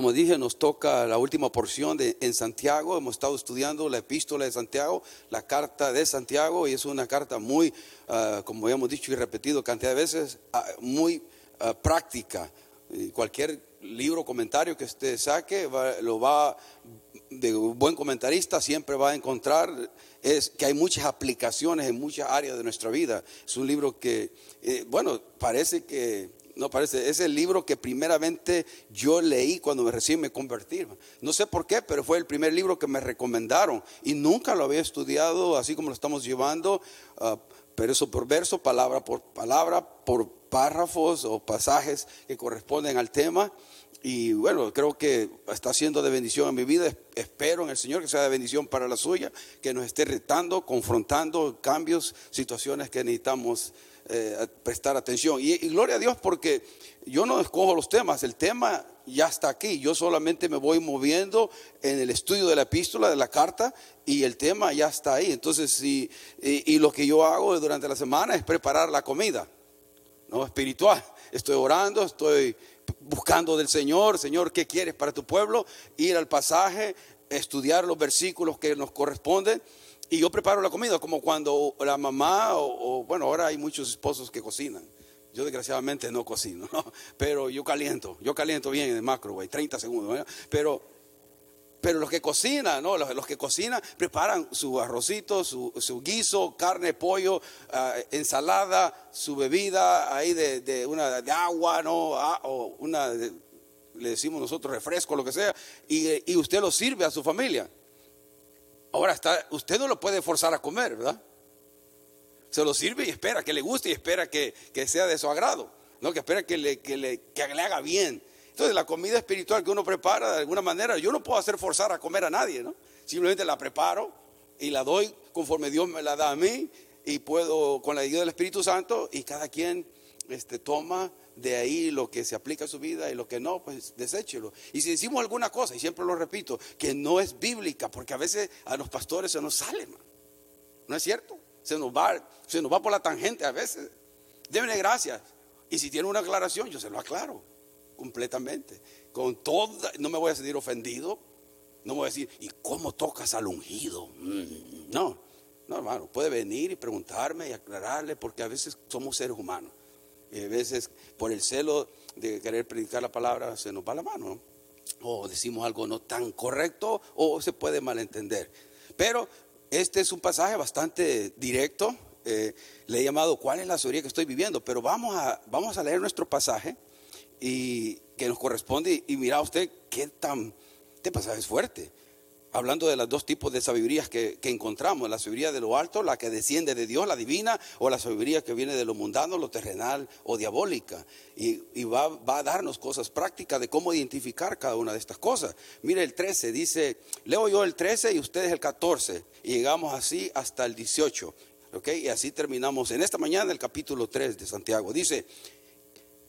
como dije, nos toca la última porción de, en Santiago. Hemos estado estudiando la epístola de Santiago, la carta de Santiago, y es una carta muy, ah, como hemos dicho y repetido cantidad de veces, ah, muy ah, práctica. Cualquier libro, comentario que usted saque, lo va, de un buen comentarista siempre va a encontrar es que hay muchas aplicaciones en muchas áreas de nuestra vida. Es un libro que, eh, bueno, parece que no parece, es el libro que primeramente yo leí cuando me recién me convertí. No sé por qué, pero fue el primer libro que me recomendaron y nunca lo había estudiado así como lo estamos llevando, uh, verso por verso, palabra por palabra, por párrafos o pasajes que corresponden al tema. Y bueno, creo que está siendo de bendición en mi vida. Espero en el Señor que sea de bendición para la suya, que nos esté retando, confrontando cambios, situaciones que necesitamos eh, prestar atención. Y, gloria a Dios porque yo no escojo los temas, el tema ya está aquí. Yo solamente me voy moviendo en el estudio de la epístola, de la carta, y el tema ya está ahí. Entonces, y, y lo que yo hago durante la semana es preparar la comida, ¿no? Espiritual. Estoy orando, estoy buscando del Señor, Señor, ¿qué quieres para tu pueblo? Ir al pasaje, estudiar los versículos que nos corresponden. Y yo preparo la comida, como cuando la mamá, o, bueno, ahora hay muchos esposos que cocinan. Yo desgraciadamente no cocino, pero yo caliento, yo caliento bien en el güey, 30 segundos. Pero, pero los que cocinan, ¿no? Los, que cocinan preparan su arrocito, su, guiso, carne, pollo, ah, ensalada, su bebida ahí de, una de agua, ¿no? Ah, o una, le decimos nosotros refresco, lo que sea, y, y usted lo sirve a su familia. Ahora está, usted no lo puede forzar a comer, ¿verdad? Se lo sirve y espera que le guste y espera que, sea de su agrado, ¿no? Que espera que le, que le, que le haga bien. Entonces la comida espiritual que uno prepara de alguna manera, yo no puedo hacer forzar a comer a nadie, ¿no? Simplemente la preparo y la doy conforme Dios me la da a mí y puedo con la ayuda del Espíritu Santo y cada quien este, toma de ahí lo que se aplica a su vida y lo que no, pues deséchelo. Y si decimos alguna cosa, y siempre lo repito, que no es bíblica, porque a veces a los pastores se nos sale, ¿no es cierto? Se nos va, se nos va por la tangente a veces. Débenle gracias. Y si tiene una aclaración, yo se lo aclaro completamente. Con toda, no me voy a sentir ofendido, no me voy a decir, ¿y cómo tocas al ungido? Mm, no, no, hermano, puede venir y preguntarme y aclararle, porque a veces somos seres humanos. A veces por el celo de querer predicar la palabra se nos va la mano. O decimos algo no tan correcto o se puede malentender. Pero este es un pasaje bastante directo. Eh, le he llamado ¿Cuál es la sabiduría que estoy viviendo? Pero vamos a, vamos a leer nuestro pasaje y que nos corresponde. Y, y mira usted qué tan... Este pasaje es fuerte hablando de los dos tipos de sabidurías que, encontramos, la sabiduría de lo alto, la que desciende de Dios, la divina, o la sabiduría que viene de lo mundano, lo terrenal o diabólica. Y, va, va, a darnos cosas prácticas de cómo identificar cada una de estas cosas. Mire el 13, dice, leo yo el 13 y ustedes el 14, y llegamos así hasta el 18. ¿ok? Y así terminamos en esta mañana el capítulo 3 de Santiago. Dice,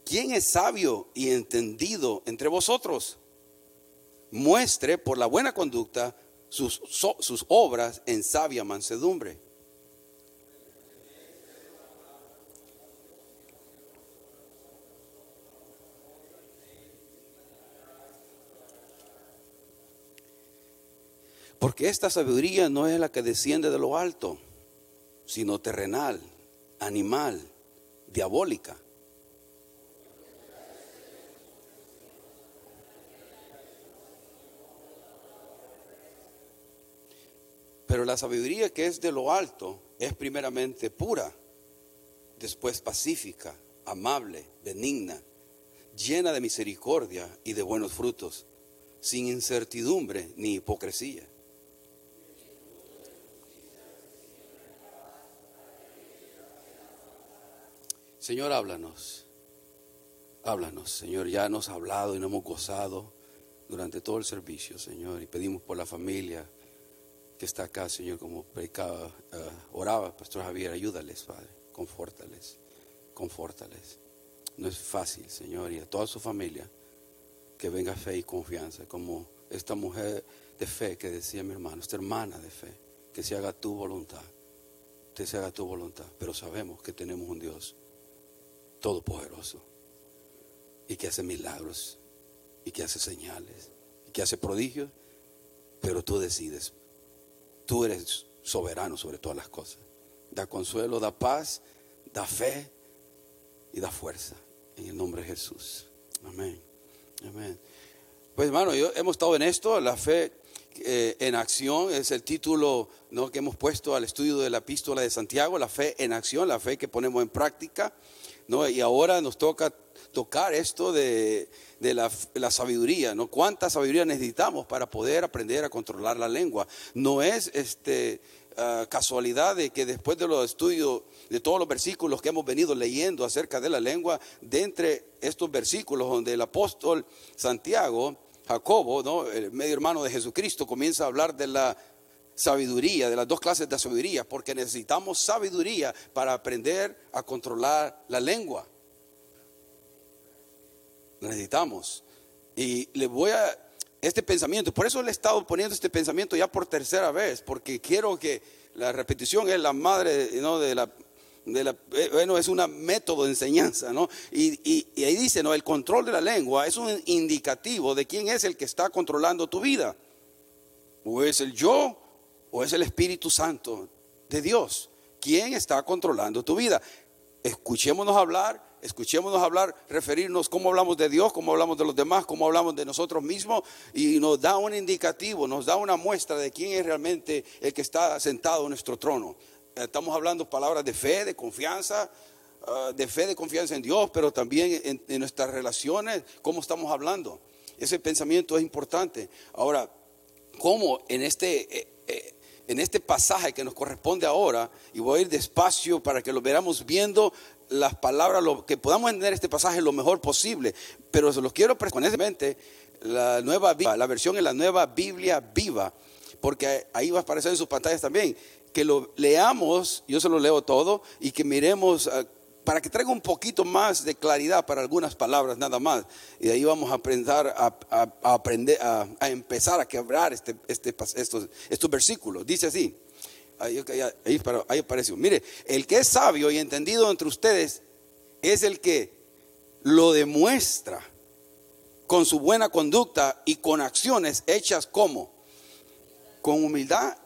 ¿quién es sabio y entendido entre vosotros? Muestre por la buena conducta sus, sus obras en sabia mansedumbre. Porque esta sabiduría no es la que desciende de lo alto, sino terrenal, animal, diabólica. Pero la sabiduría que es de lo alto es primeramente pura, después pacífica, amable, benigna, llena de misericordia y de buenos frutos, sin incertidumbre ni hipocresía. Señor, háblanos. Háblanos, Señor. Ya nos ha hablado y nos hemos gozado durante todo el servicio, Señor. Y pedimos por la familia que está acá, Señor, como predicaba, uh, oraba, Pastor Javier, ayúdales, Padre, confórtales, confórtales. No es fácil, Señor, y a toda su familia, que venga fe y confianza, como esta mujer de fe que decía mi hermano, esta hermana de fe, que se haga tu voluntad, que se haga tu voluntad, pero sabemos que tenemos un Dios todopoderoso y que hace milagros y que hace señales y que hace prodigios, pero tú decides. Tú eres soberano sobre todas las cosas. Da consuelo, da paz, da fe y da fuerza. En el nombre de Jesús. Amén. Amén. Pues hermano, yo, hemos estado en esto, la fe eh, en acción es el título que hemos puesto al estudio de la epístola de Santiago, la fe en acción, la fe que ponemos en práctica. ¿no? Y ahora nos toca tocar esto de, la, sabiduría, ¿no? ¿Cuánta sabiduría necesitamos para poder aprender a controlar la lengua? No es este, ah, casualidad de que después de los estudios de todos los versículos que hemos venido leyendo acerca de la lengua, de entre estos versículos donde el apóstol Santiago Jacobo, ¿no? el medio hermano de Jesucristo, comienza a hablar de la sabiduría, de las dos clases de sabiduría, porque necesitamos sabiduría para aprender a controlar la lengua. Necesitamos. Y le voy a, este pensamiento, por eso le he estado poniendo este pensamiento ya por tercera vez, porque quiero que la repetición es la madre ¿no? de la eh, bueno, es un método de enseñanza, ¿no? Y, ahí dice, ¿no? El control de la lengua es un indicativo de quién es el que está controlando tu vida. O es el yo o es el Espíritu Santo de Dios. ¿Quién está controlando tu vida? Escuchémonos hablar, escuchémonos hablar, referirnos cómo hablamos de Dios, cómo hablamos de los demás, cómo hablamos de nosotros mismos y nos da un indicativo, nos da una muestra de quién es realmente el que está sentado en nuestro trono estamos hablando palabras de fe, de confianza, ah, de fe, de confianza en Dios, pero también en, nuestras relaciones, cómo estamos hablando. Ese pensamiento es importante. Ahora, ¿cómo en este, eh, eh, en este pasaje que nos corresponde ahora, y voy a ir despacio para que lo veamos viendo las palabras, lo, que podamos entender este pasaje lo mejor posible, pero se los quiero presentar la nueva la versión en la nueva Biblia viva, porque ahí va a aparecer en sus pantallas también que lo leamos, yo se lo leo todo, y que miremos ah, para que traiga un poquito más de claridad para algunas palabras nada más. Y ahí vamos a aprender a, aprender, a, empezar a quebrar este, este, estos, estos versículos. Dice así, ahí, apareció. Mire, el que es sabio y entendido entre ustedes es el que lo demuestra con su buena conducta y con acciones hechas como con humildad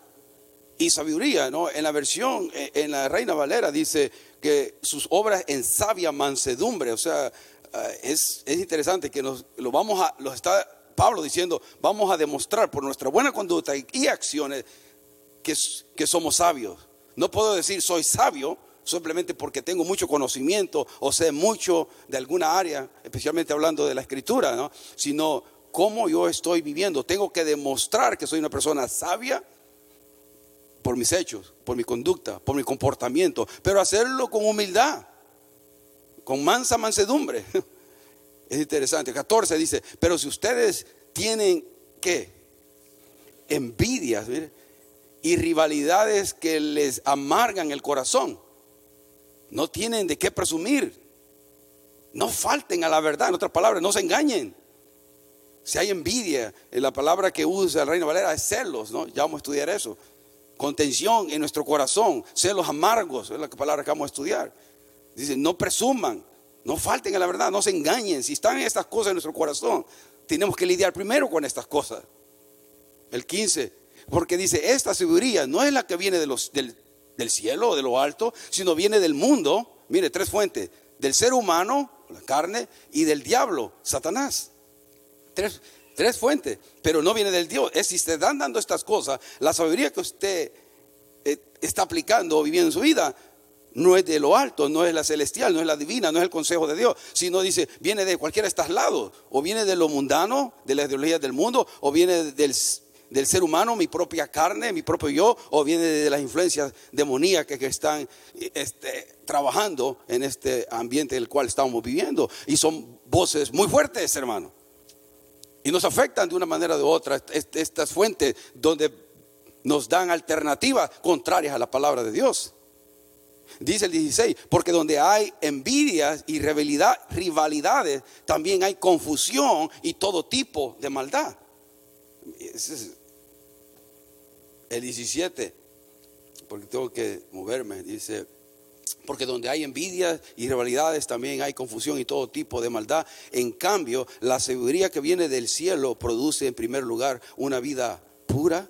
y sabiduría, ¿no? En la versión, eh, en la Reina Valera dice que sus obras en sabia mansedumbre, o sea, eh, es, interesante que nos lo vamos a, lo está Pablo diciendo, vamos a demostrar por nuestra buena conducta y, acciones que, somos sabios. No puedo decir soy sabio simplemente porque tengo mucho conocimiento o sé mucho de alguna área, especialmente hablando de la escritura, ¿no? Sino cómo yo estoy viviendo. Tengo que demostrar que soy una persona sabia por mis hechos, por mi conducta, por mi comportamiento, pero hacerlo con humildad, con mansa mansedumbre. Es interesante. 14 dice, pero si ustedes tienen qué? Envidias y rivalidades que les amargan el corazón, no tienen de qué presumir. No falten a la verdad, en otras palabras, no se engañen. Si hay envidia, la palabra que usa el Reino Valera es celos, ¿no? Ya vamos a estudiar eso contención en nuestro corazón, celos amargos, es la palabra que vamos a estudiar. Dice, no presuman, no falten a la verdad, no se engañen. Si están estas cosas en nuestro corazón, tenemos que lidiar primero con estas cosas. El 15, porque dice, esta sabiduría no es la que viene del, del cielo de lo alto, sino viene del mundo. Mire, tres fuentes, del ser humano, la carne, y del diablo, Satanás. Tres, fuentes, pero no viene del Dios. Es si se están dando estas cosas, la sabiduría que usted eh, está aplicando o viviendo en su vida, no es de lo alto, no es la celestial, no es la divina, no es el consejo de Dios, sino dice, viene de cualquiera de estos lados, o viene de lo mundano, de las ideologías del mundo, o viene del, del, ser humano, mi propia carne, mi propio yo, o viene de las influencias demoníacas que están este, trabajando en este ambiente en el cual estamos viviendo. Y son voces muy fuertes, hermano. Y nos afectan de una manera de otra estas fuentes donde nos dan alternativas contrarias a la palabra de Dios. Dice el 16, porque donde hay envidias y rivalidades, también hay confusión y todo tipo de maldad. El 17, porque tengo que moverme, dice, Porque donde hay envidia y rivalidades también hay confusión y todo tipo de maldad. En cambio, la sabiduría que viene del cielo produce en primer lugar una vida pura,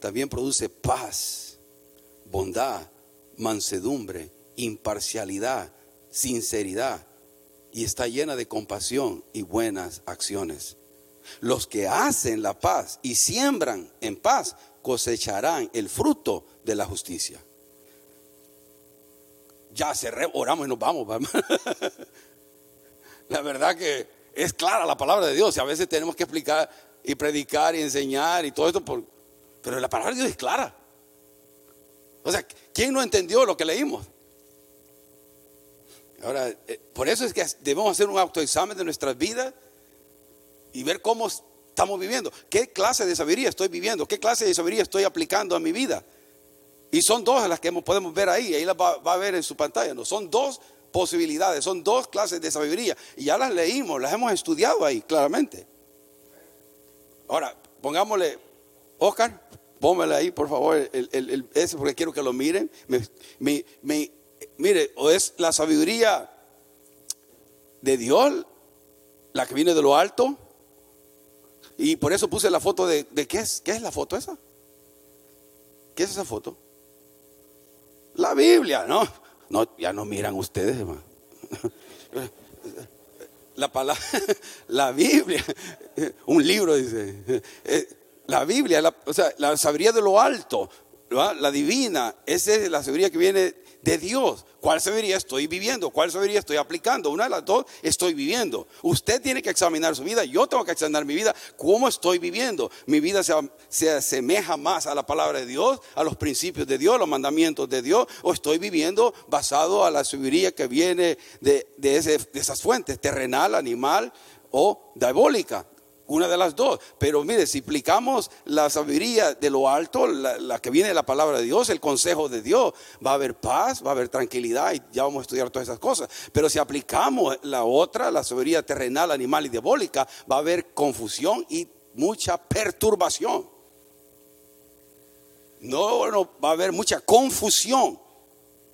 también produce paz, bondad, mansedumbre, imparcialidad, sinceridad y está llena de compasión y buenas acciones. Los que hacen la paz y siembran en paz cosecharán el fruto de la justicia ya cerré, oramos y nos vamos. la verdad que es clara la palabra de Dios y a veces tenemos que explicar y predicar y enseñar y todo esto, por, pero la palabra de Dios es clara. O sea, ¿quién no entendió lo que leímos? Ahora, eh, por eso es que debemos hacer un autoexamen de nuestras vidas y ver cómo estamos viviendo. ¿Qué clase de sabiduría estoy viviendo? ¿Qué clase de sabiduría estoy aplicando a mi vida? Y son dos las que podemos ver ahí, ahí las va, a ver en su pantalla, ¿no? Son dos posibilidades, son dos clases de sabiduría. Y ya las leímos, las hemos estudiado ahí claramente. Ahora, pongámosle, Oscar, póngale ahí, por favor, el, ese porque quiero que lo miren. mire, o es la sabiduría de Dios, la que viene de lo alto. Y por eso puse la foto de, de ¿qué es? ¿Qué es la foto esa? ¿Qué es esa foto? La Biblia, ¿no? No, ya no miran ustedes, hermano. La palabra, la Biblia, un libro dice, eh, la Biblia, o sea, la sabiduría de lo alto, la divina, esa es la sabiduría que viene de Dios. ¿Cuál sabiduría estoy viviendo? ¿Cuál sabiduría estoy aplicando? Una de las dos estoy viviendo. Usted tiene que examinar su vida, yo tengo que examinar mi vida. ¿Cómo estoy viviendo? Mi vida se, asemeja más a la palabra de Dios, a los principios de Dios, los mandamientos de Dios, o estoy viviendo basado a la sabiduría que viene de, de esas fuentes, terrenal, animal o diabólica. Una de las dos. Pero mire, si aplicamos la sabiduría de lo alto, la, que viene de la palabra de Dios, el consejo de Dios, va a haber paz, va a haber tranquilidad y ya vamos a estudiar todas esas cosas. Pero si aplicamos la otra, la sabiduría terrenal, animal y diabólica, va a haber confusión y mucha perturbación. No, no, va a haber mucha confusión.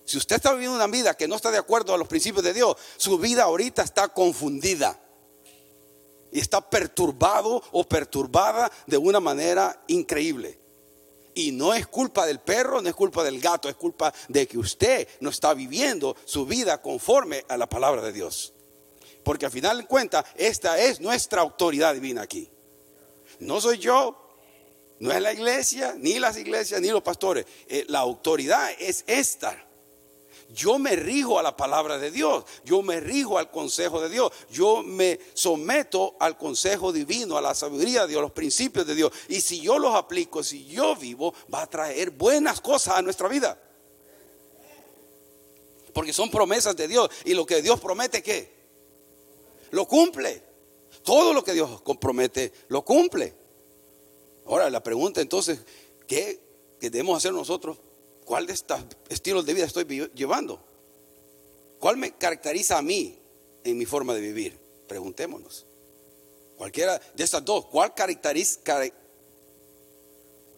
Si usted está viviendo una vida que no está de acuerdo a los principios de Dios, su vida ahorita está confundida y está perturbado o perturbada de una manera increíble. Y no es culpa del perro, no es culpa del gato, es culpa de que usted no está viviendo su vida conforme a la palabra de Dios. Porque al final de cuentas, esta es nuestra autoridad divina aquí. No soy yo, no es la iglesia, ni las iglesias, ni los pastores. Eh, la autoridad es esta. Yo me rijo a la palabra de Dios, yo me rijo al consejo de Dios, yo me someto al consejo divino, a la sabiduría de Dios, a los principios de Dios. Y si yo los aplico, si yo vivo, va a traer buenas cosas a nuestra vida. Porque son promesas de Dios. Y lo que Dios promete, ¿qué? Lo cumple. Todo lo que Dios compromete, lo cumple. Ahora la pregunta entonces, ¿qué, qué debemos hacer nosotros ¿Cuál de estos estilos de vida estoy llevando? ¿Cuál me caracteriza a mí en mi forma de vivir? Preguntémonos. Cualquiera de estas dos, ¿cuál caracteriza,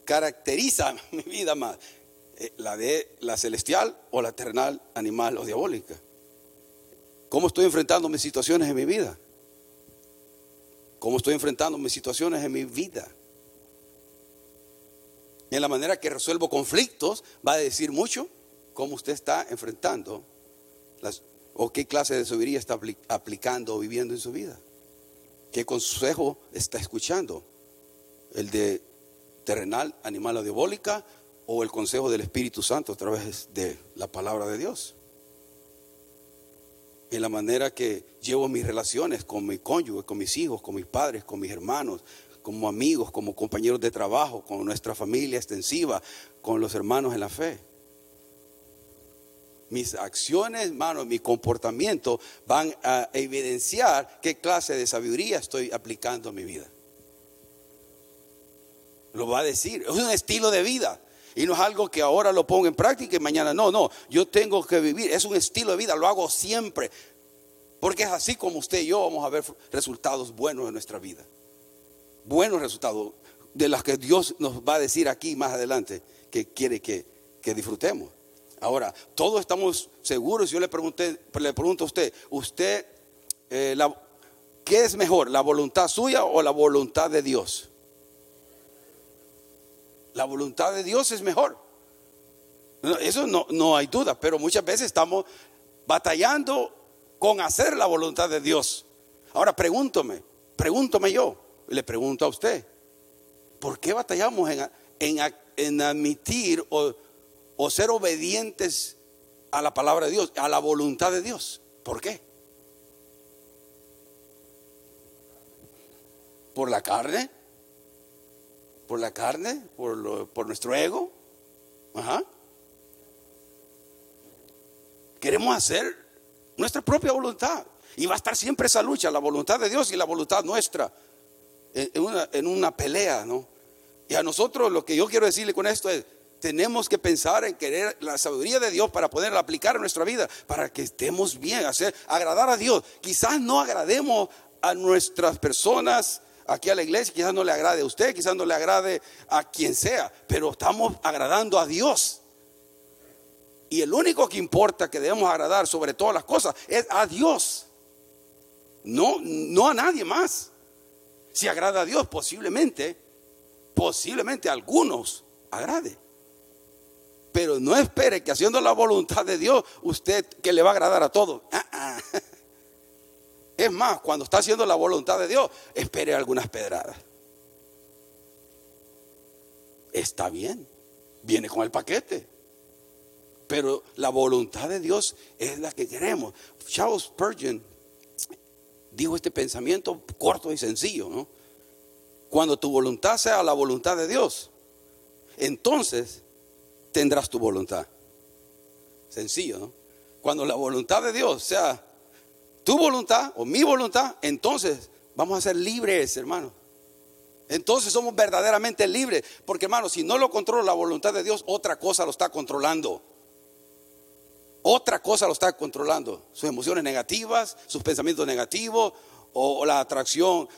caracteriza mi vida más? Eh, ¿La de la celestial o la terrenal, animal o diabólica? ¿Cómo estoy enfrentando mis situaciones en mi vida? ¿Cómo estoy enfrentando mis situaciones en mi vida? En la manera que resuelvo conflictos, va a decir mucho cómo usted está enfrentando las, o qué clase de sabiduría está aplicando o viviendo en su vida. ¿Qué consejo está escuchando? ¿El de terrenal, animal o diabólica o el consejo del Espíritu Santo a través de la palabra de Dios? En la manera que llevo mis relaciones con mi cónyuge, con mis hijos, con mis padres, con mis hermanos, como amigos, como compañeros de trabajo, con nuestra familia extensiva, con los hermanos en la fe. Mis acciones, hermanos, mi comportamiento van a evidenciar qué clase de sabiduría estoy aplicando en mi vida. Lo va a decir, es un estilo de vida. Y no es algo que ahora lo pongo en práctica y mañana no, no. Yo tengo que vivir, es un estilo de vida, lo hago siempre. Porque es así como usted y yo vamos a ver resultados buenos en nuestra vida buenos resultados de las que Dios nos va a decir aquí más adelante que quiere que, disfrutemos. Ahora, todos estamos seguros. Yo le pregunté, le pregunto a usted, usted, eh, ¿qué es mejor, la voluntad suya o la voluntad de Dios? La voluntad de Dios es mejor. Eso no, no hay duda, pero muchas veces estamos batallando con hacer la voluntad de Dios. Ahora pregúntome, pregúntome yo, le pregunto a usted, ¿por qué batallamos en, admitir o, o ser obedientes a la palabra de Dios, a la voluntad de Dios? ¿Por qué? ¿Por la carne? ¿Por la carne? ¿Por, por nuestro ego? Ajá. Queremos hacer nuestra propia voluntad. Y va a estar siempre esa lucha, la voluntad de Dios y la voluntad nuestra, en una, pelea, ¿no? Y a nosotros lo que yo quiero decirle con esto es, tenemos que pensar en querer la sabiduría de Dios para poderla aplicar en nuestra vida, para que estemos bien, hacer, agradar a Dios. Quizás no agrademos a nuestras personas aquí a la iglesia, quizás no le agrade a usted, quizás no le agrade a quien sea, pero estamos agradando a Dios. Y el único que importa que debemos agradar sobre todas las cosas es a Dios. No, no a nadie más. Si agrada a Dios, posiblemente, posiblemente a algunos agrade. Pero no espere que haciendo la voluntad de Dios, usted que le va a agradar a todos. Ah, ah. Es más, cuando está haciendo la voluntad de Dios, espere algunas pedradas. Está bien, viene con el paquete. Pero la voluntad de Dios es la que queremos. Charles Spurgeon dijo este pensamiento corto y sencillo, ¿no? Cuando tu voluntad sea la voluntad de Dios, entonces tendrás tu voluntad. Sencillo. Cuando la voluntad de Dios sea tu voluntad o mi voluntad, entonces vamos a ser libres, hermano. Entonces somos verdaderamente libres. Porque, hermano, si no lo controla la voluntad de Dios, otra cosa lo está controlando. Otra cosa lo está controlando. Sus emociones negativas, sus pensamientos negativos o la atracción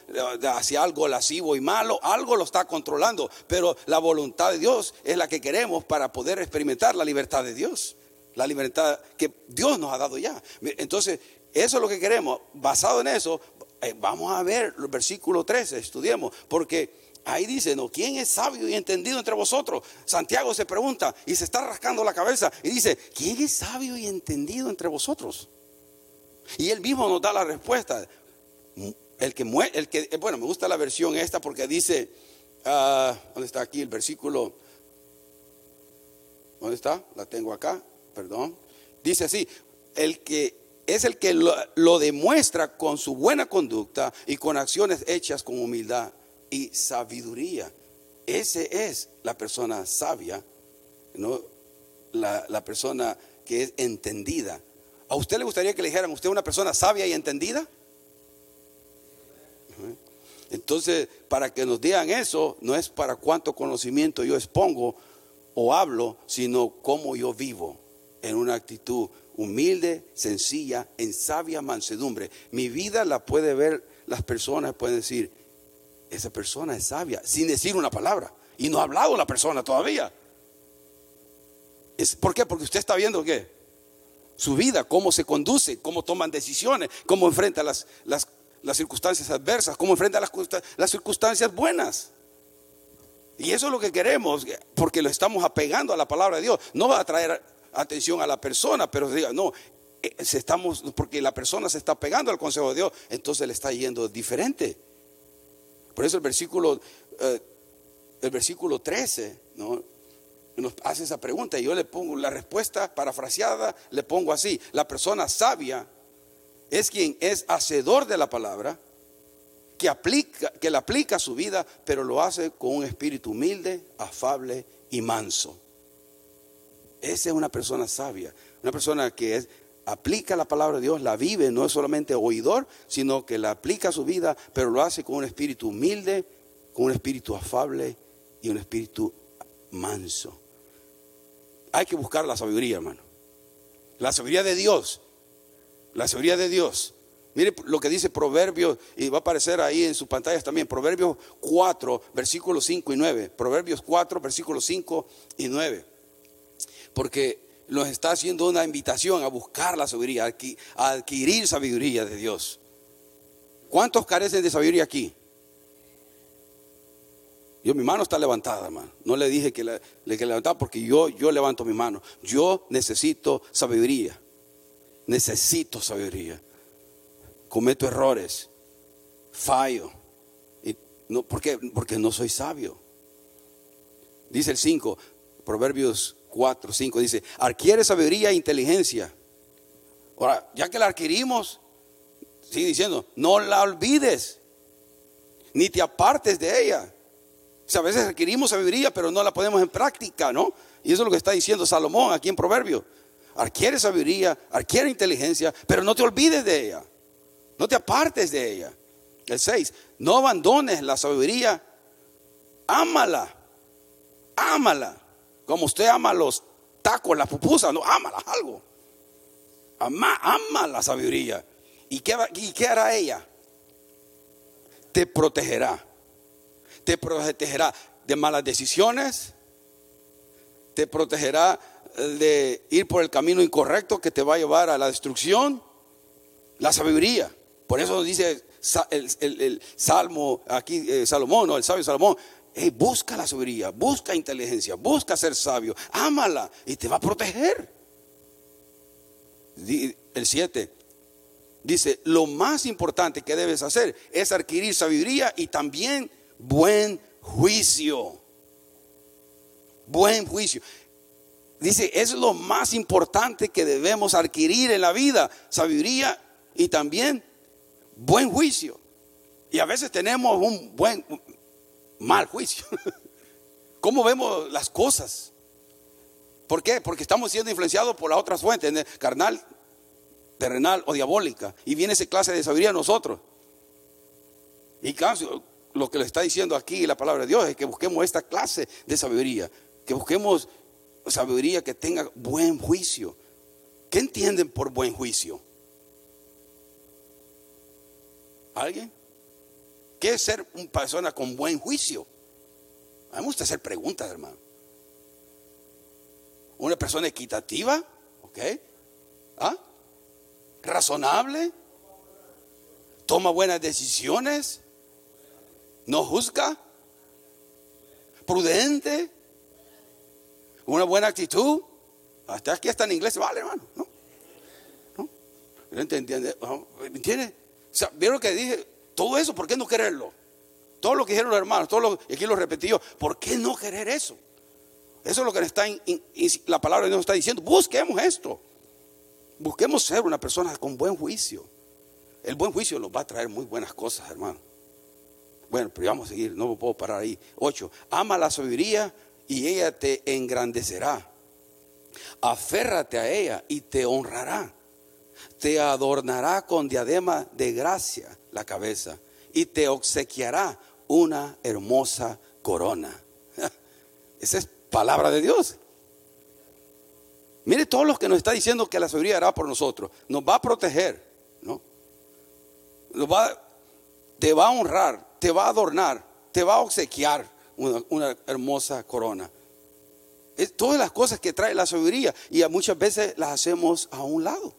hacia algo lascivo y malo, algo lo está controlando. Pero la voluntad de Dios es la que queremos para poder experimentar la libertad de Dios. La libertad que Dios nos ha dado ya. Entonces, eso es lo que queremos. Basado en eso, eh, vamos a ver el versículo 13, estudiemos. Porque Ahí dice, ¿no? ¿Quién es sabio y entendido entre vosotros? Santiago se pregunta y se está rascando la cabeza y dice, ¿quién es sabio y entendido entre vosotros? Y él mismo nos da la respuesta. El que, el que bueno, me gusta la versión esta porque dice, uh, ¿dónde está aquí el versículo? ¿Dónde está? La tengo acá, perdón. Dice así, el que es el que lo demuestra con su buena conducta y con acciones hechas con humildad y sabiduría. Ese es la persona sabia, ¿no? La, persona que es entendida. ¿A usted le gustaría que le dijeran, usted es una persona sabia y entendida? Entonces, para que nos digan eso, no es para cuánto conocimiento yo expongo o hablo, sino cómo yo vivo en una actitud humilde, sencilla, en sabia mansedumbre. Mi vida la puede ver, las personas pueden decir, esa persona es sabia, sin decir una palabra. Y no ha hablado la persona todavía. Es, ¿Por qué? Porque usted está viendo qué? Su vida, cómo se conduce, cómo toman decisiones, cómo enfrenta las, las, circunstancias adversas, cómo enfrenta las, las circunstancias buenas. Y eso es lo que queremos, porque lo estamos apegando a la palabra de Dios. No va a traer atención a la persona, pero diga, no, eh, estamos, porque la persona se está pegando al consejo de Dios, entonces le está yendo diferente. Por eso el versículo, eh, el versículo 13 ¿no? nos hace esa pregunta y yo le pongo la respuesta parafraseada, le pongo así, la persona sabia es quien es hacedor de la palabra, que, aplica, que la aplica a su vida, pero lo hace con un espíritu humilde, afable y manso. Esa es una persona sabia, una persona que es aplica la palabra de Dios, la vive, no es solamente oidor, sino que la aplica a su vida, pero lo hace con un espíritu humilde, con un espíritu afable y un espíritu manso. Hay que buscar la sabiduría, hermano. La sabiduría de Dios. La sabiduría de Dios. Mire lo que dice Proverbios, y va a aparecer ahí en sus pantallas también, Proverbios 4, versículos 5 y 9. Proverbios 4, versículos 5 y 9. Porque nos está haciendo una invitación a buscar la sabiduría, a adquirir sabiduría de Dios. ¿Cuántos carecen de sabiduría aquí? Yo, mi mano está levantada, hermano. No le dije que le, que levantaba porque yo, yo levanto mi mano. Yo necesito sabiduría. Necesito sabiduría. Cometo errores. Fallo. Y no, ¿Por qué? Porque no soy sabio. Dice el 5, Proverbios 4, 5, dice, adquiere sabiduría e inteligencia. Ahora, ya que la adquirimos, sigue diciendo, no la olvides, ni te apartes de ella. O sea, a veces adquirimos sabiduría, pero no la ponemos en práctica, ¿no? Y eso es lo que está diciendo Salomón aquí en Proverbio. Adquiere sabiduría, adquiere inteligencia, pero no te olvides de ella. No te apartes de ella. El 6, no abandones la sabiduría, ámala, ámala. Como usted ama los tacos, las pupusas, no, ámala algo. Ama, ama la sabiduría. ¿Y qué, ¿Y qué hará ella? Te protegerá. Te protegerá de malas decisiones. Te protegerá de ir por el camino incorrecto que te va a llevar a la destrucción. La sabiduría. Por eso dice el, Salmo, aquí eh, Salomón, el sabio Salomón, busca la sabiduría, busca inteligencia, busca ser sabio, ámala y te va a proteger. El 7 dice, lo más importante que debes hacer es adquirir sabiduría y también buen juicio. Buen juicio. Dice, es lo más importante que debemos adquirir en la vida, sabiduría y también buen juicio. Y a veces tenemos un buen, mal juicio. ¿Cómo vemos las cosas? ¿Por qué? Porque estamos siendo influenciados por las otras fuentes, carnal, terrenal o diabólica. Y viene esa clase de sabiduría a nosotros. Y lo que le está diciendo aquí la palabra de Dios es que busquemos esta clase de sabiduría. Que busquemos sabiduría que tenga buen juicio. ¿Qué entienden por buen juicio? ¿Alguien? ¿Qué es ser una persona con buen juicio? A me gusta hacer preguntas, hermano. Una persona equitativa, ¿ok? ¿Ah? Razonable. Toma buenas decisiones. No juzga. Prudente. Una buena actitud. Hasta aquí está en inglés, vale, hermano. ¿No? ¿No? ¿Entiende? ¿Entiende? O sea, ¿vieron que dije? Todo eso, ¿por qué no quererlo? Todo lo que dijeron los hermanos, todo lo, y aquí lo repetí yo, ¿por qué no querer eso? Eso es lo que está la palabra de Dios está diciendo. Busquemos esto. Busquemos ser una persona con buen juicio. El buen juicio nos va a traer muy buenas cosas, hermano. Bueno, pero vamos a seguir, no puedo parar ahí. Ocho, ama la sabiduría y ella te engrandecerá. Aférrate a ella y te honrará te adornará con diadema de gracia la cabeza y te obsequiará una hermosa corona. Esa es palabra de Dios. Mire todos los que nos está diciendo que la sabiduría hará por nosotros. Nos va a proteger, ¿no? Nos va, te va a honrar, te va a adornar, te va a obsequiar una, hermosa corona. Es todas las cosas que trae la sabiduría y muchas veces las hacemos a un lado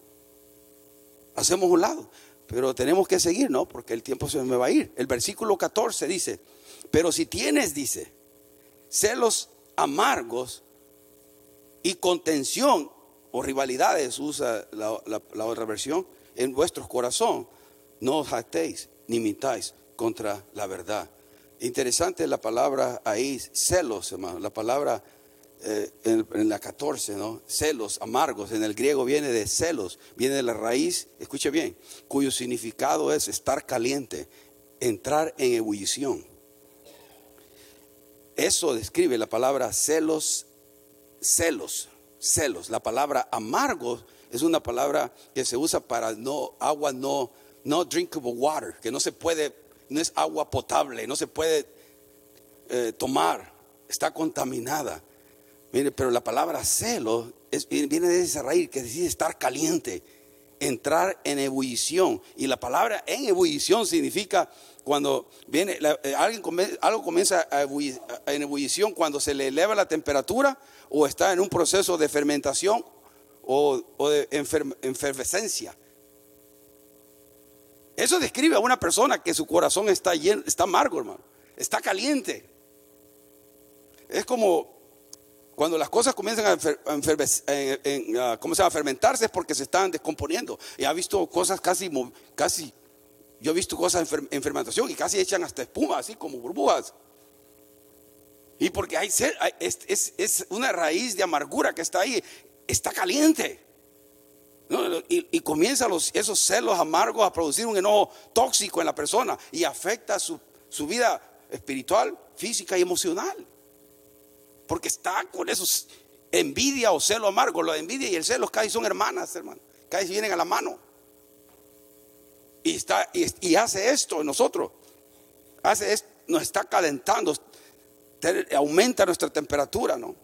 hacemos un lado. Pero tenemos que seguir, ¿no? Porque el tiempo se me va a ir. El versículo 14 dice, pero si tienes, dice, celos amargos y contención o rivalidades, usa la, otra versión, en vuestro corazón, no os jactéis ni mintáis contra la verdad. Interesante la palabra ahí, celos, hermano. La palabra eh, en, la 14, ¿no? Celos amargos, en el griego viene de celos, viene de la raíz, escuche bien, cuyo significado es estar caliente, entrar en ebullición. Eso describe la palabra celos, celos, celos. La palabra amargo es una palabra que se usa para no agua no no drinkable water, que no se puede, no es agua potable, no se puede eh, tomar, está contaminada. Mire, pero la palabra celo viene de esa raíz que dice estar caliente, entrar en ebullición. Y la palabra en ebullición significa cuando viene, eh, alguien algo comienza en ebullición cuando se le eleva la temperatura o está en un proceso de fermentación o, de enfervescencia. Eso describe a una persona que su corazón está, lleno, está amargo, hermano. Está caliente. Es como cuando las cosas comienzan a, a fermentarse es porque se están descomponiendo. Y ha visto cosas casi, casi, yo he visto cosas en, fermentación y casi echan hasta espuma, así como burbujas. Y porque hay, es, una raíz de amargura que está ahí, está caliente. Y, comienza los, esos celos amargos a producir un enojo tóxico en la persona y afecta su, su vida espiritual, física y emocional porque está con esos envidia o celo amargo. La envidia y el celo casi son hermanas, hermano. Casi vienen a la mano. Y, está, y, hace esto en nosotros. Hace nos está calentando. Aumenta nuestra temperatura, ¿no?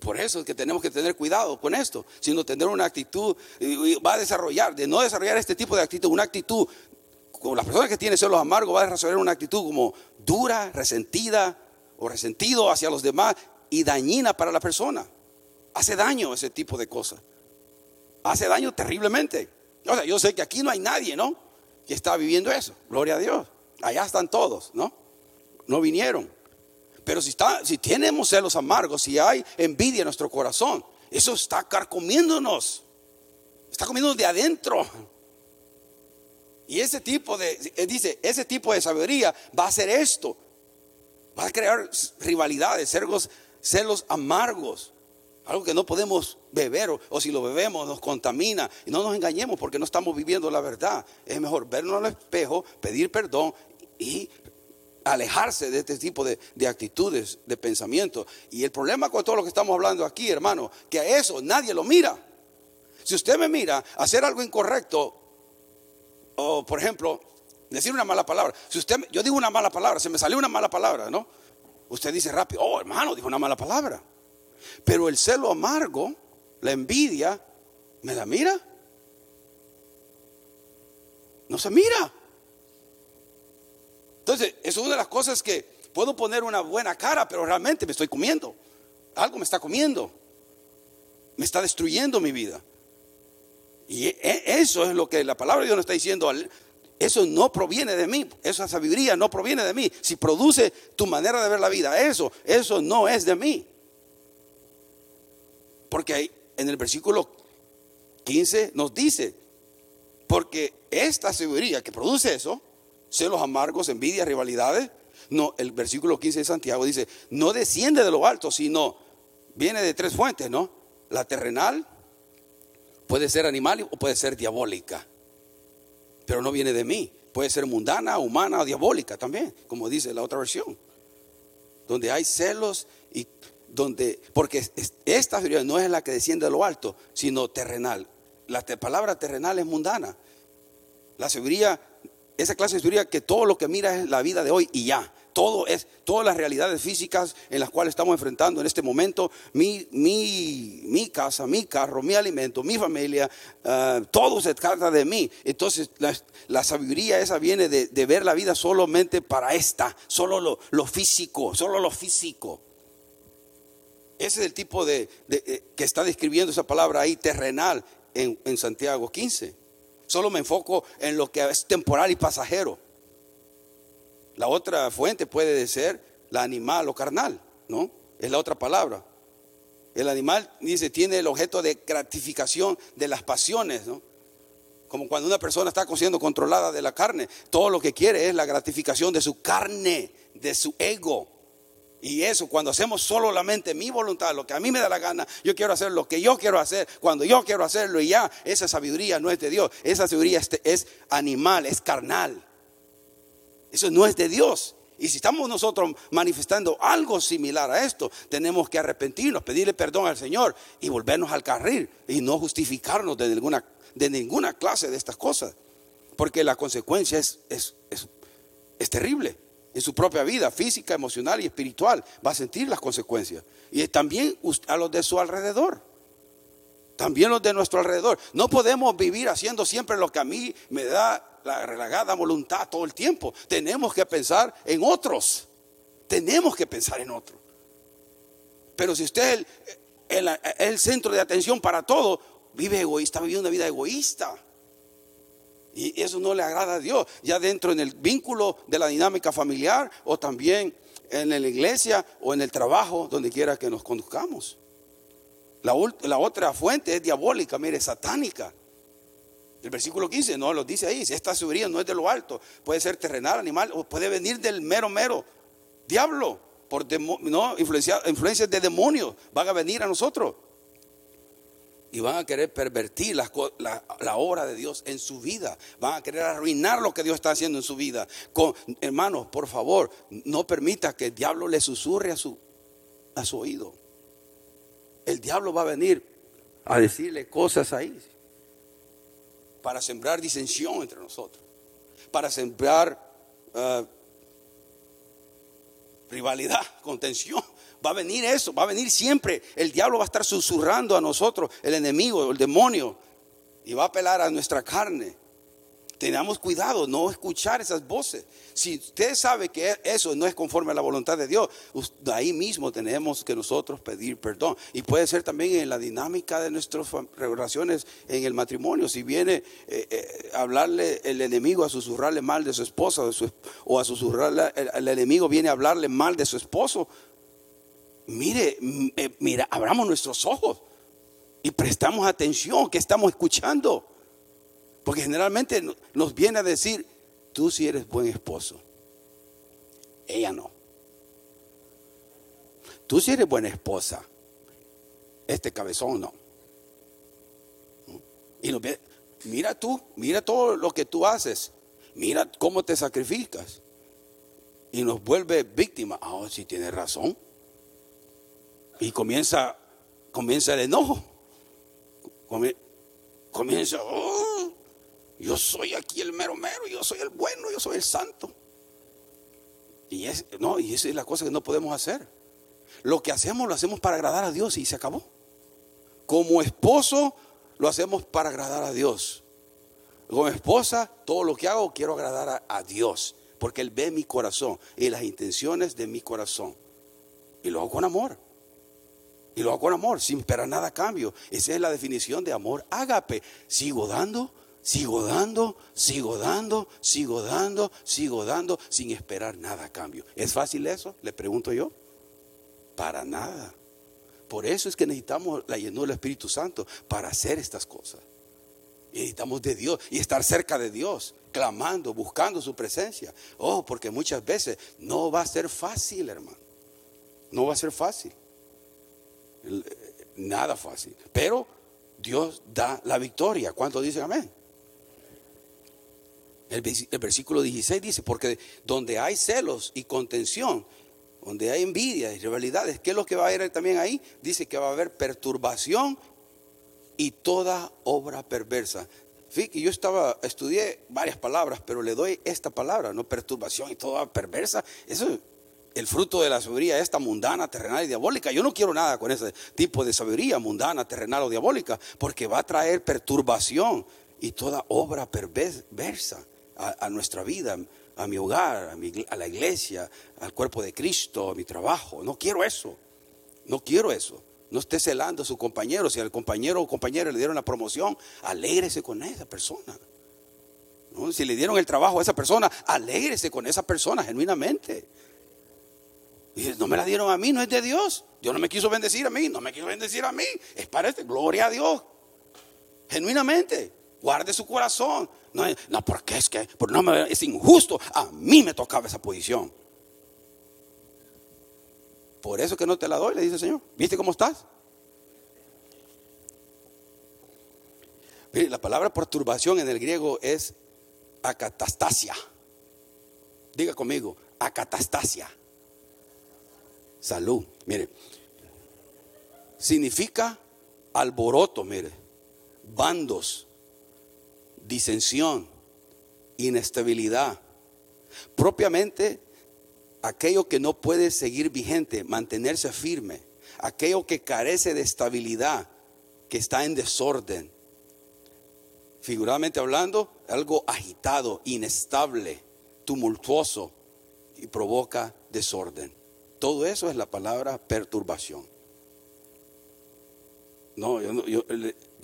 Por eso es que tenemos que tener cuidado con esto, sino tener una actitud, va a desarrollar, de no desarrollar este tipo de actitud, una actitud, como las personas que tienen celos amargos, va a desarrollar una actitud como dura, resentida, o resentido hacia los demás y dañina para la persona. Hace daño ese tipo de cosas. Hace daño terriblemente. O sea, yo sé que aquí no hay nadie, ¿no? Que está viviendo eso. Gloria a Dios. Allá están todos, ¿no? No vinieron. Pero si, está, si tenemos celos amargos, si hay envidia en nuestro corazón, eso está carcomiéndonos. Está comiendo de adentro. Y ese tipo de, dice, ese tipo de sabiduría va a hacer esto. Va a crear rivalidades, celos, celos amargos. Algo que no podemos beber o, si lo bebemos nos contamina. Y no nos engañemos porque no estamos viviendo la verdad. Es mejor vernos al espejo, pedir perdón y alejarse de este tipo de, de, actitudes, de pensamiento. Y el problema con todo lo que estamos hablando aquí, hermano, que a eso nadie lo mira. Si usted me mira hacer algo incorrecto, o por ejemplo, decir una mala palabra. Si usted, yo digo una mala palabra, se me salió una mala palabra, ¿no? Usted dice rápido, oh hermano, dijo una mala palabra. Pero el celo amargo, la envidia, ¿me la mira? No se mira. Entonces, es una de las cosas que puedo poner una buena cara, pero realmente me estoy comiendo. Algo me está comiendo. Me está destruyendo mi vida. Y e, e, eso es lo que la palabra de Dios nos está diciendo. Eso no proviene de mí, esa sabiduría no proviene de mí. Si produce tu manera de ver la vida, eso, eso no es de mí. Porque en el versículo 15 nos dice, porque esta sabiduría que produce eso, celos amargos, envidia, rivalidades, no, el versículo 15 de Santiago dice, no desciende de lo alto, sino viene de tres fuentes, ¿no? La terrenal, puede ser animal o puede ser diabólica pero no viene de mí. Puede ser mundana, humana o diabólica también, como dice la otra versión. Donde hay celos y donde, porque esta sabiduría no es la que desciende de lo alto, sino terrenal. La palabra terrenal es mundana. La sabiduría, esa clase de sabiduría que todo lo que mira es la vida de hoy y ya todo es, todas las realidades físicas en las cuales estamos enfrentando en este momento, mi, mi, mi casa, mi carro, mi alimento, mi familia, ah, todo se trata de mí. Entonces la, sabiduría esa viene de, ver la vida solamente para esta, solo lo, físico, solo lo físico. Ese es el tipo de, eh, que está describiendo esa palabra ahí, terrenal, en, en Santiago 15. Solo me enfoco en lo que es temporal y pasajero. La otra fuente puede ser la animal o carnal, ¿no? Es la otra palabra. El animal, dice, tiene el objeto de gratificación de las pasiones, ¿no? Como cuando una persona está siendo controlada de la carne, todo lo que quiere es la gratificación de su carne, de su ego. Y eso, cuando hacemos solo la mente, mi voluntad, lo que a mí me da la gana, yo quiero hacer lo que yo quiero hacer, cuando yo quiero hacerlo y ya, esa sabiduría no es de Dios, esa sabiduría es animal, es carnal. Eso no es de Dios. Y si estamos nosotros manifestando algo similar a esto, tenemos que arrepentirnos, pedirle perdón al Señor y volvernos al carril y no justificarnos de ninguna, de ninguna clase de estas cosas. Porque la consecuencia es, es, es, terrible. En su propia vida física, emocional y espiritual va a sentir las consecuencias. Y también a los de su alrededor. También los de nuestro alrededor. No podemos vivir haciendo siempre lo que a mí me da la relagada voluntad todo el tiempo. Tenemos que pensar en otros. Tenemos que pensar en otros. Pero si usted es el centro de atención para todo, vive egoísta, vive una vida egoísta. Y eso no le agrada a Dios, ya dentro en el vínculo de la dinámica familiar o también en la iglesia o en el trabajo, donde quiera que nos conduzcamos. La, la otra fuente es diabólica, mire, satánica. El versículo 15 no lo dice ahí, esta sabiduría no es de lo alto, puede ser terrenal, animal, o puede venir del mero, mero diablo, por no, influencias de demonios, van a venir a nosotros y van a querer pervertir la, la, obra de Dios en su vida. Van a querer arruinar lo que Dios está haciendo en su vida. Con, hermanos, por favor, no permita que el diablo le susurre a su, a su oído. El diablo va a venir a decirle cosas ahí para sembrar disensión entre nosotros, para sembrar uh, rivalidad, contención. Va a venir eso, va a venir siempre. El diablo va a estar susurrando a nosotros, el enemigo, el demonio, y va a apelar a nuestra carne. Tengamos cuidado, no escuchar esas voces. Si usted sabe que eso no es conforme a la voluntad de Dios, ahí mismo tenemos que nosotros pedir perdón. Y puede ser también en la dinámica de nuestras relaciones en el matrimonio. Si viene eh, eh, a hablarle el enemigo, a susurrarle mal de su esposa, o a susurrarle, el, enemigo viene a hablarle mal de su esposo, mire, eh, mira, abramos nuestros ojos y prestamos atención, que estamos escuchando. Porque generalmente nos viene a decir, tú sí eres buen esposo. Ella no. Tú sí eres buena esposa. Este cabezón no. Y mira tú, mira todo lo que tú haces. Mira cómo te sacrificas. Y nos vuelve víctima. Ah, oh, sí tiene razón. Y comienza, comienza el enojo. Comienza, oh, yo soy aquí el mero mero, yo soy el bueno, yo soy el santo. Y, es, no, y esa es la cosa que no podemos hacer. Lo que hacemos lo hacemos para agradar a Dios y se acabó. Como esposo lo hacemos para agradar a Dios. Como esposa, todo lo que hago quiero agradar a, Dios. Porque Él ve mi corazón y las intenciones de mi corazón. Y lo hago con amor. Y lo hago con amor, sin esperar nada a cambio. Esa es la definición de amor ágape. Sigo dando Sigo dando, sigo dando, sigo dando, sigo dando, sin esperar nada a cambio. ¿Es fácil eso? Le pregunto yo. Para nada. Por eso es que necesitamos la llenura del Espíritu Santo para hacer estas cosas. necesitamos de Dios y estar cerca de Dios, clamando, buscando su presencia. Oh, porque muchas veces no va a ser fácil, hermano. No va a ser fácil. Nada fácil. Pero Dios da la victoria. ¿Cuántos dicen amén? El, versículo 16 dice, porque donde hay celos y contención, donde hay envidia y rivalidades, ¿qué es lo que va a haber también ahí? Dice que va a haber perturbación y toda obra perversa. Fíjate, yo estaba, estudié varias palabras, pero le doy esta palabra, no perturbación y toda perversa. Eso es el fruto de la sabiduría esta mundana, terrenal y diabólica. Yo no quiero nada con ese tipo de sabiduría mundana, terrenal o diabólica, porque va a traer perturbación y toda obra perversa a, nuestra vida, a mi hogar, a, la iglesia, al cuerpo de Cristo, a mi trabajo. No quiero eso. No quiero eso. No esté celando a su compañero. Si al compañero o compañera le dieron la promoción, alégrese con esa persona. Si le dieron el trabajo a esa persona, alégrese con esa persona genuinamente. Y no me la dieron a mí, no es de Dios. Dios no me quiso bendecir a mí, no me quiso bendecir a mí. Es para este, gloria a Dios. Genuinamente, guarde su corazón. No, no porque es que por no me, es injusto. A mí me tocaba esa posición. Por eso que no te la doy, le dice el Señor. ¿Viste cómo estás? la palabra perturbación en el griego es acatastasia. Diga conmigo, acatastasia. Salud. Mire, significa alboroto, mire, bandos, disensión, inestabilidad. Propiamente aquello que no puede seguir vigente, mantenerse firme, aquello que carece de estabilidad, que está en desorden. Figuradamente hablando, algo agitado, inestable, tumultuoso y provoca desorden. Todo eso es la palabra perturbación. No, yo yo-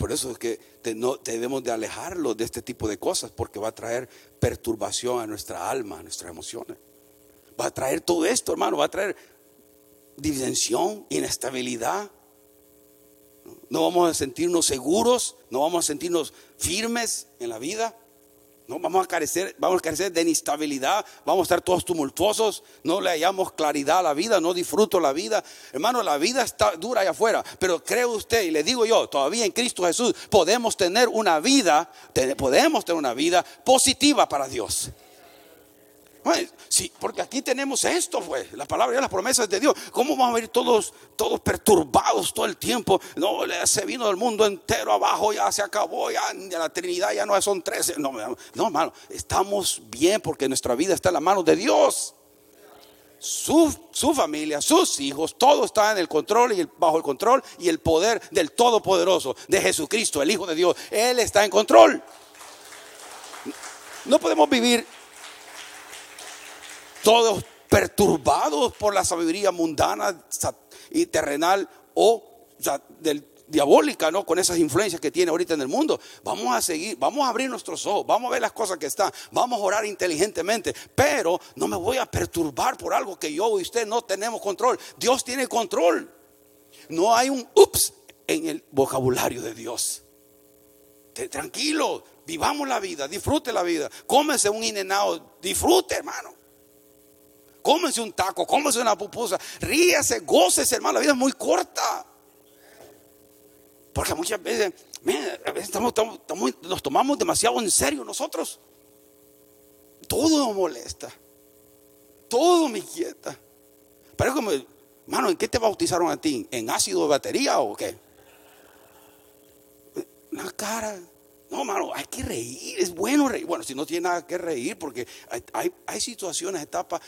por eso es que no, debemos de alejarlo de este tipo de cosas porque va a traer perturbación a nuestra alma, a nuestras emociones. Va a traer todo esto, hermano, va a traer disensión, inestabilidad. No vamos a sentirnos seguros, no vamos a sentirnos firmes en la vida. No, vamos a carecer, vamos a carecer de inestabilidad, vamos a estar todos tumultuosos, no le hallamos claridad a la vida, no disfruto la vida. Hermano, la vida está dura allá afuera, pero cree usted, y le digo yo, todavía en Cristo Jesús podemos tener una vida, podemos tener una vida positiva para Dios. Sí, porque aquí tenemos esto, pues, la palabra y las promesas de Dios. ¿Cómo vamos a ver todos, todos perturbados todo el tiempo? No, se vino el mundo entero abajo, ya se acabó, ya, la Trinidad ya no son 13. No, no, hermano, estamos bien porque nuestra vida está en la mano de Dios. Su, su familia, sus hijos, todo está en el control y bajo el control y el poder del Todopoderoso, de Jesucristo, el Hijo de Dios. Él está en control. No podemos vivir todos perturbados por la sabiduría mundana y terrenal o diabólica, ¿no? Con esas influencias que tiene ahorita en el mundo. Vamos a seguir, vamos a abrir nuestros ojos, vamos a ver las cosas que están, vamos a orar inteligentemente, pero no me voy a perturbar por algo que yo y usted no tenemos control. Dios tiene control. No hay un ups en el vocabulario de Dios. Tranquilo, vivamos la vida, disfrute la vida. Cómese un inenado, disfrute, hermano. Cómense un taco, cómense una pupusa, ríase, gócese, hermano. La vida es muy corta. Porque muchas veces, a veces estamos- estamos- estamos- nos tomamos demasiado en serio nosotros. Todo nos molesta. Todo me inquieta. Pero como, hermano, ¿en qué te bautizaron a ti? ¿En ácido de batería o qué? La cara. No, mano, hay que reír, es bueno reír. Bueno, si no tiene nada que reír, porque hay, hay situaciones, etapas,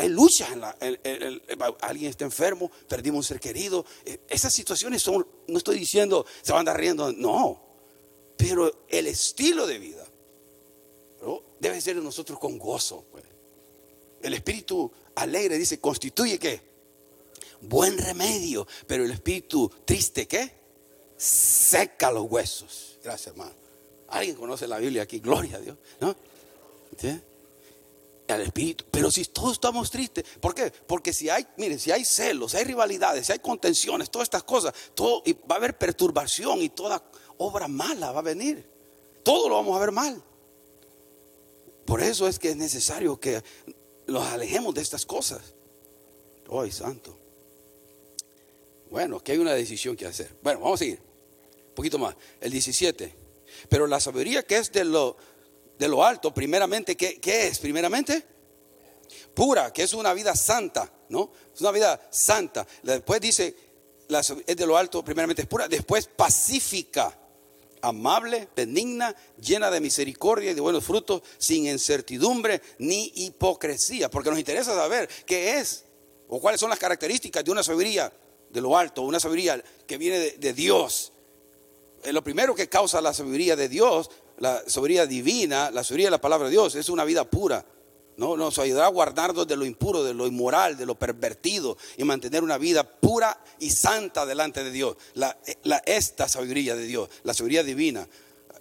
hay luchas. En la, alguien está enfermo, perdimos un ser querido. Eh, Esas situaciones son, no estoy diciendo se van a andar riendo, no. Pero el estilo de vida debe ser de nosotros con gozo. pues. El espíritu alegre dice, constituye qué? Buen remedio. Pero el espíritu triste, ¿qué? seca los huesos. Gracias, hermano. Alguien conoce la Biblia aquí, gloria a Dios, ¿no? Al espíritu. Pero si todos estamos tristes, ¿por qué? Porque si hay, mire, si hay celos, si hay rivalidades, si hay contenciones, todas estas cosas, todo, y va a haber perturbación y toda obra mala va a venir. Todo lo vamos a ver mal. Por eso es que es necesario que nos alejemos de estas cosas. Ay, santo. Bueno, aquí hay una decisión que hacer. Bueno, vamos a seguir. Un poquito más. El 17. Pero la sabiduría que es de lo, de lo alto, primeramente, ¿qué, qué es? Primeramente, pura, que es una vida santa, ¿no? Es una vida santa. Después dice, es de lo alto, primeramente es pura. Después, pacífica, amable, benigna, llena de misericordia y de buenos frutos, sin incertidumbre ni hipocresía. Porque nos interesa saber qué es o cuáles son las características de una sabiduría de lo alto, una sabiduría que viene de, de Dios. Lo primero que causa la sabiduría de Dios, la sabiduría divina, la sabiduría de la palabra de Dios, es una vida pura. No, nos ayudará a guardarnos de lo impuro, de lo inmoral, de lo pervertido y mantener una vida pura y santa delante de Dios. La, la- esta sabiduría de Dios, la sabiduría divina.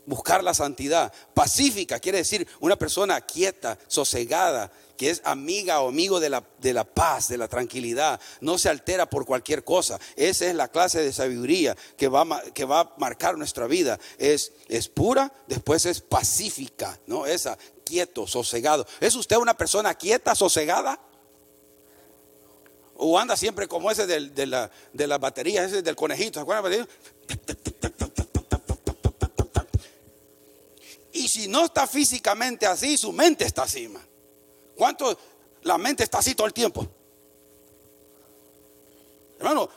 Buscar la santidad. Pacífica quiere decir una persona quieta, sosegada, que es amiga o amigo de la, de la paz, de la tranquilidad. No se altera por cualquier cosa. Esa es la clase de sabiduría que va, que va a marcar nuestra vida. Es, es pura, después es pacífica, ¿no? Esa, quieto, sosegado. ¿Es usted una persona quieta, sosegada? O anda siempre como ese de, la, de las baterías, ese del conejito, ¿se acuerdan? Y si no está físicamente así, su mente está así. ¿Cuánto? La mente está así todo el tiempo. Hermano,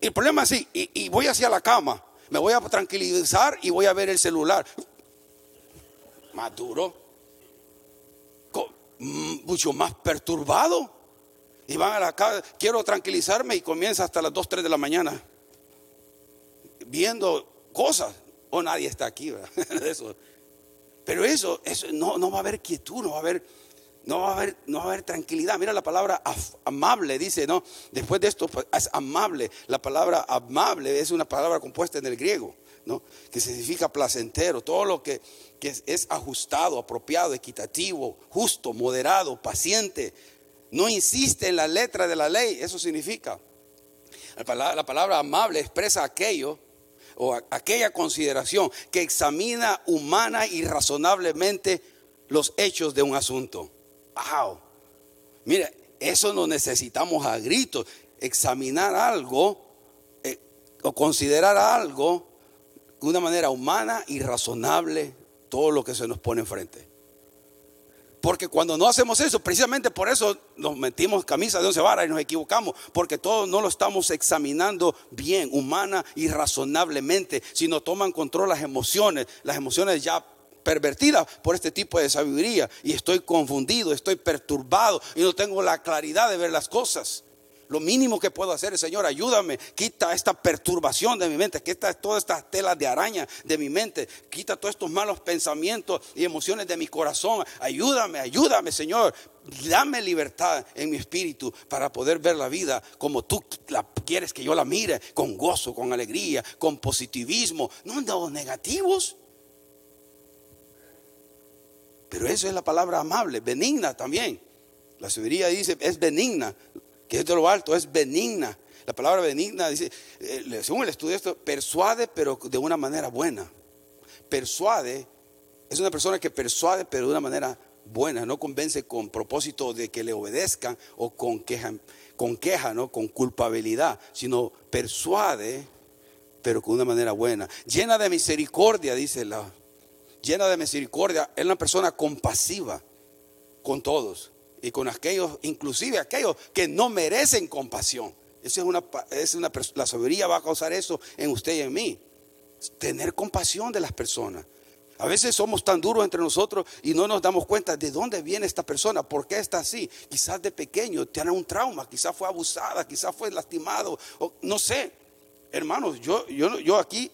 el problema es así, y, y voy hacia la cama, me voy a tranquilizar y voy a ver el celular. Más duro, mm, mucho más perturbado. Y van a la casa, quiero tranquilizarme y comienza hasta las 2, 3 de la mañana viendo cosas. O nadie está aquí, ¿verdad? Eso. Pero eso, eso no, no va a haber quietud, no va a haber, no va a haber, no va a haber tranquilidad. Mira la palabra amable, dice, ¿no? Después de esto pues, es amable. La palabra amable es una palabra compuesta en el griego, ¿no? Que significa placentero, todo lo que, que es, ajustado, apropiado, equitativo, justo, moderado, paciente. No insiste en la letra de la ley, eso significa. La palabra, la palabra amable expresa aquello o aquella consideración que examina humana y razonablemente los hechos de un asunto. Wow. Mire, eso lo necesitamos a gritos. Examinar algo eh, o considerar algo de una manera humana y razonable, todo lo que se nos pone enfrente. Porque cuando no hacemos eso, precisamente por eso nos metimos camisa de once varas y nos equivocamos, porque todos no lo estamos examinando bien, humana y razonablemente, sino toman control las emociones, las emociones ya pervertida por este tipo de sabiduría y estoy confundido, estoy perturbado y no tengo la claridad de ver las cosas. Lo mínimo que puedo hacer es, Señor, ayúdame, quita esta perturbación de mi mente, quita todas estas telas de araña de mi mente, quita todos estos malos pensamientos y emociones de mi corazón. Ayúdame, ayúdame, Señor. Dame libertad en mi espíritu para poder ver la vida como tú la quieres que yo la mire, con gozo, con alegría, con positivismo, no, no negativos. Pero eso es la palabra amable, benigna también. La sabiduría dice, es benigna, que es de lo alto, es benigna. La palabra benigna dice, eh, según el estudio esto, persuade, pero de una manera buena. Persuade, es una persona que persuade, pero de una manera buena, no convence con propósito de que le obedezcan o con queja, con queja, ¿no? con culpabilidad, sino persuade, pero con una manera buena. Llena de misericordia, dice la llena de misericordia, es una persona compasiva con todos y con aquellos, inclusive aquellos que no merecen compasión. Esa es una, es la sabiduría va a causar eso en usted y en mí. Tener compasión de las personas. A veces somos tan duros entre nosotros y no nos damos cuenta de dónde viene esta persona, por qué está así. Quizás de pequeño tiene un trauma, quizás fue abusada, quizás fue lastimado, o, no sé. Hermanos, yo, yo, yo aquí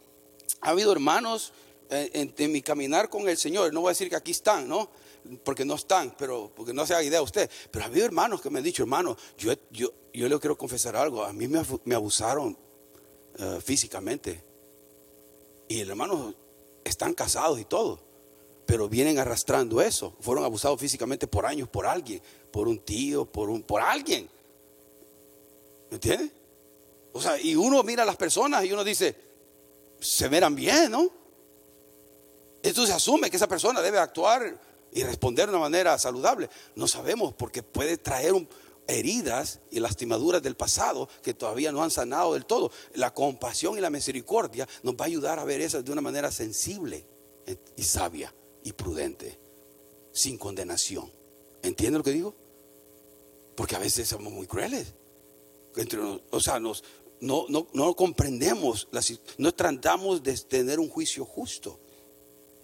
ha habido hermanos en, mi caminar con el Señor, no voy a decir que aquí están, ¿no? Porque no están, pero porque no se haga idea usted. Pero ha habido hermanos que me han dicho, hermano, yo, yo, yo le quiero confesar algo, a mí me, abusaron eh, físicamente. Y el hermano están casados y todo, pero vienen arrastrando eso. Fueron abusados físicamente por años por alguien, por un tío, por, un, por alguien. ¿Me entiende? O sea, y uno mira a las personas y uno dice, se verán bien, ¿no? Entonces asume que esa persona debe actuar y responder de una manera saludable. No sabemos porque puede traer heridas y lastimaduras del pasado que todavía no han sanado del todo. La compasión y la misericordia nos va a ayudar a ver eso de una manera sensible y sabia y prudente, sin condenación. ¿Entiende lo que digo? Porque a veces somos muy crueles. o sea, nos, no, no, no comprendemos, no tratamos de tener un juicio justo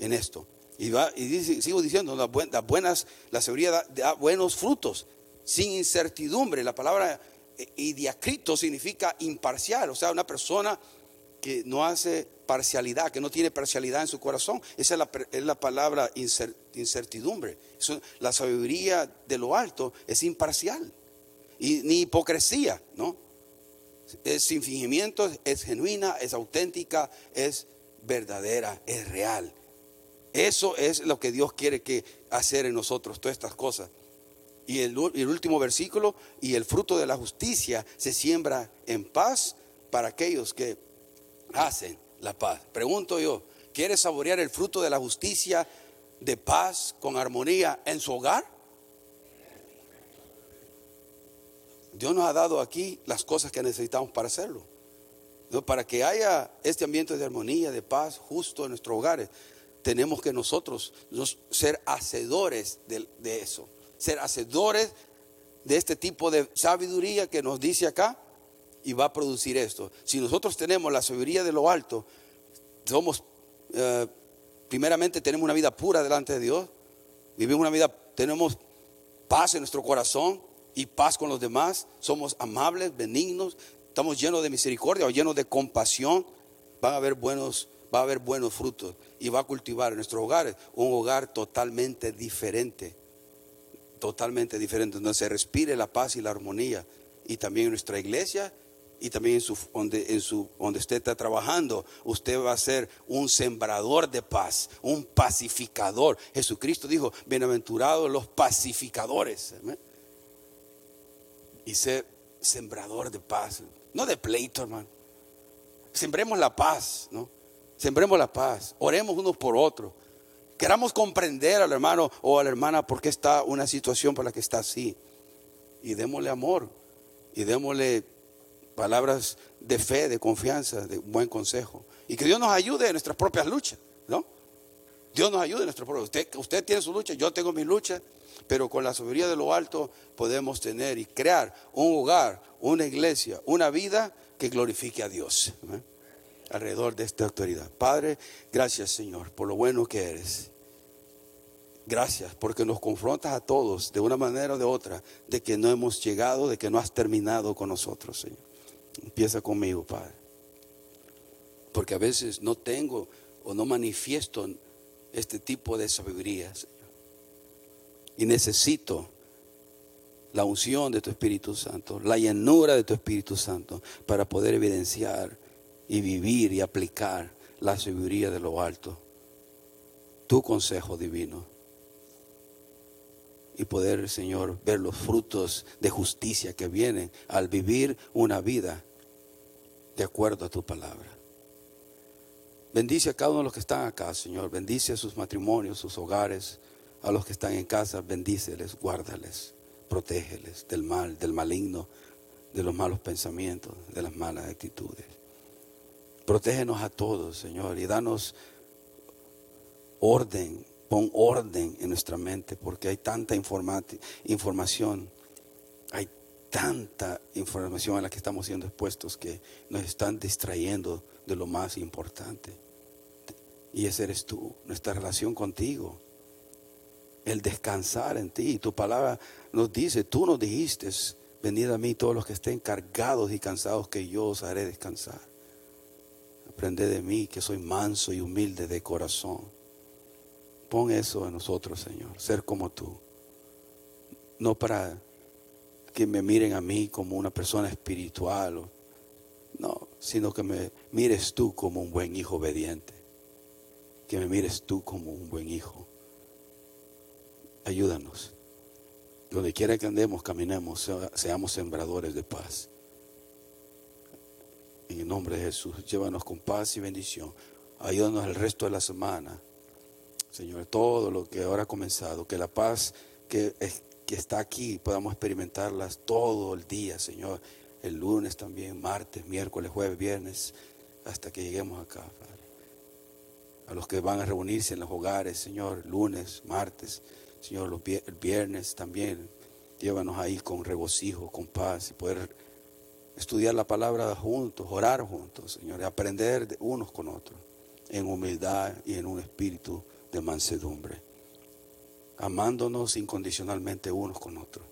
en esto. Y, va, y sigo diciendo, las, buenas, la seguridad da, buenos frutos, sin incertidumbre. La palabra eh, idiacrito significa imparcial, o sea, una persona que no hace parcialidad, que no tiene parcialidad en su corazón. Esa es la, es la palabra incertidumbre. la sabiduría de lo alto es imparcial. Y ni hipocresía, ¿no? Es sin fingimientos, es genuina, es auténtica, es verdadera, es real. Eso es lo que Dios quiere que hacer en nosotros, todas estas cosas. Y el, el, último versículo, y el fruto de la justicia se siembra en paz para aquellos que hacen la paz. Pregunto yo, ¿quiere saborear el fruto de la justicia de paz con armonía en su hogar? Dios nos ha dado aquí las cosas que necesitamos para hacerlo. Para que haya este ambiente de armonía, de paz justo en nuestros hogares tenemos que nosotros ser hacedores de, eso, ser hacedores de este tipo de sabiduría que nos dice acá y va a producir esto. Si nosotros tenemos la sabiduría de lo alto, somos, eh, primeramente tenemos una vida pura delante de Dios, vivimos una vida, tenemos paz en nuestro corazón y paz con los demás, somos amables, benignos, estamos llenos de misericordia o llenos de compasión, van a haber buenos va a haber buenos frutos y va a cultivar en nuestros hogares un hogar totalmente diferente. totalmente diferente, donde se respire la paz y la armonía. Y también en nuestra iglesia y también en su, donde, en su, donde usted está trabajando, usted va a ser un sembrador de paz, un pacificador. Jesucristo dijo, bienaventurados los pacificadores. Y ser sembrador de paz, no de pleito, hermano. Sembremos la paz, ¿no? Sembremos la paz, oremos unos por otros. Queramos comprender al hermano o a la hermana por qué está una situación por la que está así. Y démosle amor y démosle palabras de fe, de confianza, de buen consejo. Y que Dios nos ayude en nuestras propias luchas, ¿no? Dios nos ayude en nuestras propias Usted, usted tiene su lucha, yo tengo mi lucha, pero con la sabiduría de lo alto podemos tener y crear un hogar, una iglesia, una vida que glorifique a Dios ¿eh? Alrededor de esta autoridad. Padre, gracias Señor por lo bueno que eres. Gracias porque nos confrontas a todos de una manera o de otra de que no hemos llegado, de que no has terminado con nosotros, Señor. Empieza conmigo, Padre. Porque a veces no tengo o no manifiesto este tipo de sabiduría, Señor. Y necesito la unción de tu Espíritu Santo, la llenura de tu Espíritu Santo para poder evidenciar y vivir y aplicar la sabiduría de lo alto, tu consejo divino. Y poder, Señor, ver los frutos de justicia que vienen al vivir una vida de acuerdo a tu palabra. Bendice a cada uno de los que están acá, Señor. Bendice a sus matrimonios, sus hogares, a los que están en casa. Bendíceles, guárdales, protégeles del mal, del maligno, de los malos pensamientos, de las malas actitudes. Protégenos a todos, Señor, y danos orden, pon orden en nuestra mente, porque hay tanta información, hay tanta información a la que estamos siendo expuestos que nos están distrayendo de lo más importante. Y ese eres tú, nuestra relación contigo. El descansar en ti. Tu palabra nos dice, tú nos dijiste, venid a mí todos los que estén cargados y cansados, que yo os haré descansar. Aprende de mí, que soy manso y humilde de corazón. Pon eso en nosotros, Señor, ser como tú. No para que me miren a mí como una persona espiritual, no, sino que me mires tú como un buen hijo obediente, que me mires tú como un buen hijo. Ayúdanos. Donde quiera que andemos, caminemos, seamos sembradores de paz. En el nombre de Jesús, llévanos con paz y bendición. Ayúdanos el resto de la semana. Señor, todo lo que ahora ha comenzado, que la paz que es que está aquí podamos experimentarlas todo el día, Señor. El lunes también, martes, miércoles, jueves, viernes, hasta que lleguemos acá, Padre. A los que van a reunirse en los hogares, Señor, lunes, martes, Señor, los viernes también. Llévanos ahí con regocijo, con paz y poder estudiar la palabra juntos, orar juntos, Señor, y aprender de unos con otros, en humildad y en un espíritu de mansedumbre amándonos incondicionalmente unos con otros.